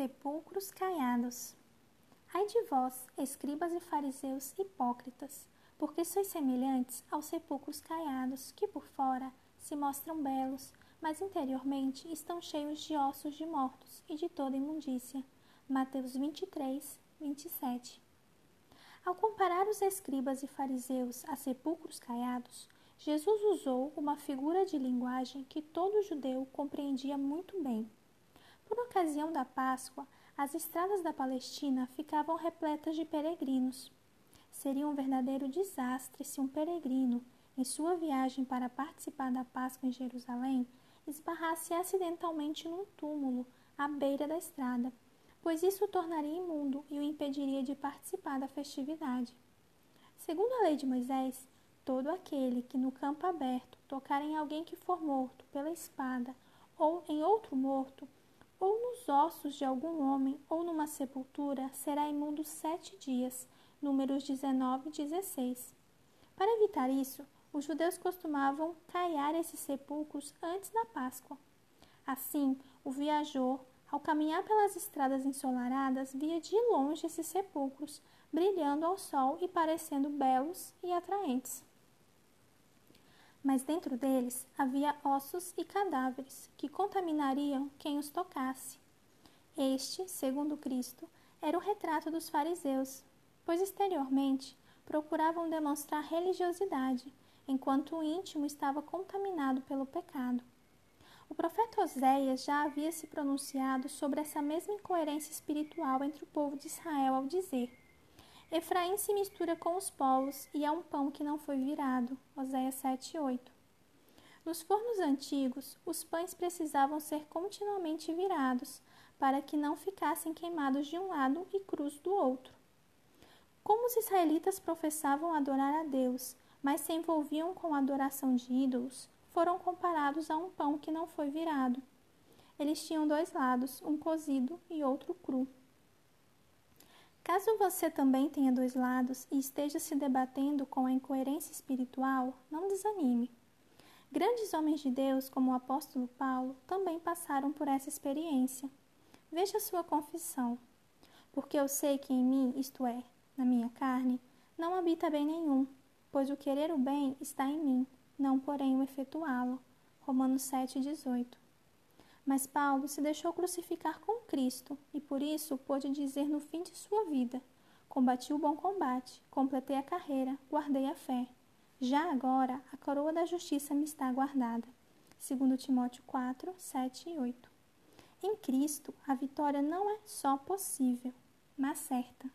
Sepulcros caiados. Ai de vós, escribas e fariseus hipócritas, porque sois semelhantes aos sepulcros caiados, que por fora se mostram belos, mas interiormente estão cheios de ossos de mortos e de toda imundícia. Mateus 23, 27. Ao comparar os escribas e fariseus a sepulcros caiados, Jesus usou uma figura de linguagem que todo judeu compreendia muito bem. Por ocasião da Páscoa, as estradas da Palestina ficavam repletas de peregrinos. Seria um verdadeiro desastre se um peregrino, em sua viagem para participar da Páscoa em Jerusalém, esbarrasse acidentalmente num túmulo à beira da estrada, pois isso o tornaria imundo e o impediria de participar da festividade. Segundo a lei de Moisés, todo aquele que no campo aberto tocar em alguém que for morto pela espada ou em outro morto, ou nos ossos de algum homem, ou numa sepultura, será imundo sete dias. Números 19 e 16. Para evitar isso, os judeus costumavam caiar esses sepulcros antes da Páscoa. Assim, o viajor, ao caminhar pelas estradas ensolaradas, via de longe esses sepulcros, brilhando ao sol e parecendo belos e atraentes mas dentro deles havia ossos e cadáveres que contaminariam quem os tocasse. Este, segundo Cristo, era o retrato dos fariseus, pois exteriormente procuravam demonstrar religiosidade, enquanto o íntimo estava contaminado pelo pecado. O profeta Oséias já havia se pronunciado sobre essa mesma incoerência espiritual entre o povo de Israel ao dizer: Efraim se mistura com os povos e é um pão que não foi virado. Oséias 7, 8. Nos fornos antigos, os pães precisavam ser continuamente virados, para que não ficassem queimados de um lado e crus do outro. Como os israelitas professavam adorar a Deus, mas se envolviam com a adoração de ídolos, foram comparados a um pão que não foi virado. Eles tinham dois lados, um cozido e outro cru. Caso você também tenha dois lados e esteja se debatendo com a incoerência espiritual, não desanime. Grandes homens de Deus, como o apóstolo Paulo, também passaram por essa experiência. Veja sua confissão. Porque eu sei que em mim, isto é, na minha carne, não habita bem nenhum, pois o querer o bem está em mim, não porém o efetuá-lo. Romanos 7,18 mas Paulo se deixou crucificar com Cristo e por isso pôde dizer no fim de sua vida: Combati o bom combate, completei a carreira, guardei a fé. Já agora a coroa da justiça me está guardada. 2 Timóteo 4, 7 e 8. Em Cristo, a vitória não é só possível, mas certa.